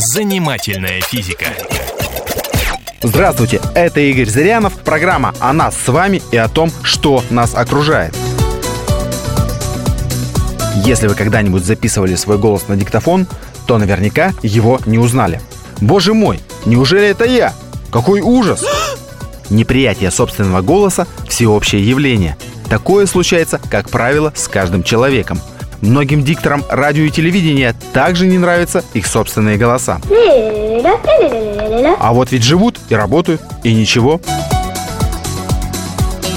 Занимательная физика. Здравствуйте, это Игорь Зырянов, программа о нас с вами и о том, что нас окружает. Если вы когда-нибудь записывали свой голос на диктофон, то наверняка его не узнали. Боже мой, неужели это я? Какой ужас! Неприятие собственного голоса – всеобщее явление. Такое случается, как правило, с каждым человеком – Многим дикторам радио и телевидения также не нравятся их собственные голоса. А вот ведь живут и работают, и ничего.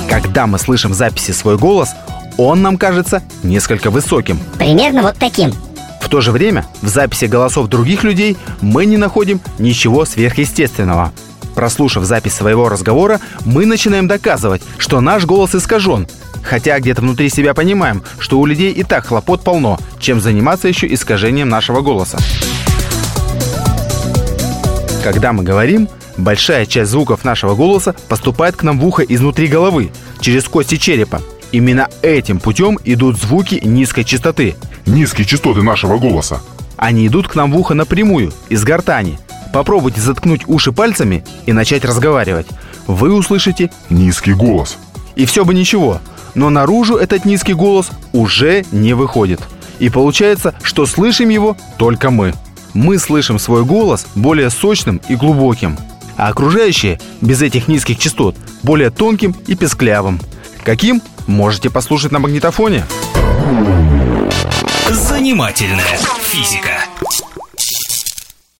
Когда мы слышим в записи свой голос, он нам кажется несколько высоким. Примерно вот таким. В то же время в записи голосов других людей мы не находим ничего сверхъестественного. Прослушав запись своего разговора, мы начинаем доказывать, что наш голос искажен, Хотя где-то внутри себя понимаем, что у людей и так хлопот полно, чем заниматься еще искажением нашего голоса. Когда мы говорим, большая часть звуков нашего голоса поступает к нам в ухо изнутри головы, через кости черепа. Именно этим путем идут звуки низкой частоты. Низкие частоты нашего голоса. Они идут к нам в ухо напрямую, из гортани. Попробуйте заткнуть уши пальцами и начать разговаривать. Вы услышите низкий голос. И все бы ничего, но наружу этот низкий голос уже не выходит. И получается, что слышим его только мы. Мы слышим свой голос более сочным и глубоким, а окружающие без этих низких частот более тонким и песклявым. Каким? Можете послушать на магнитофоне. Занимательная физика.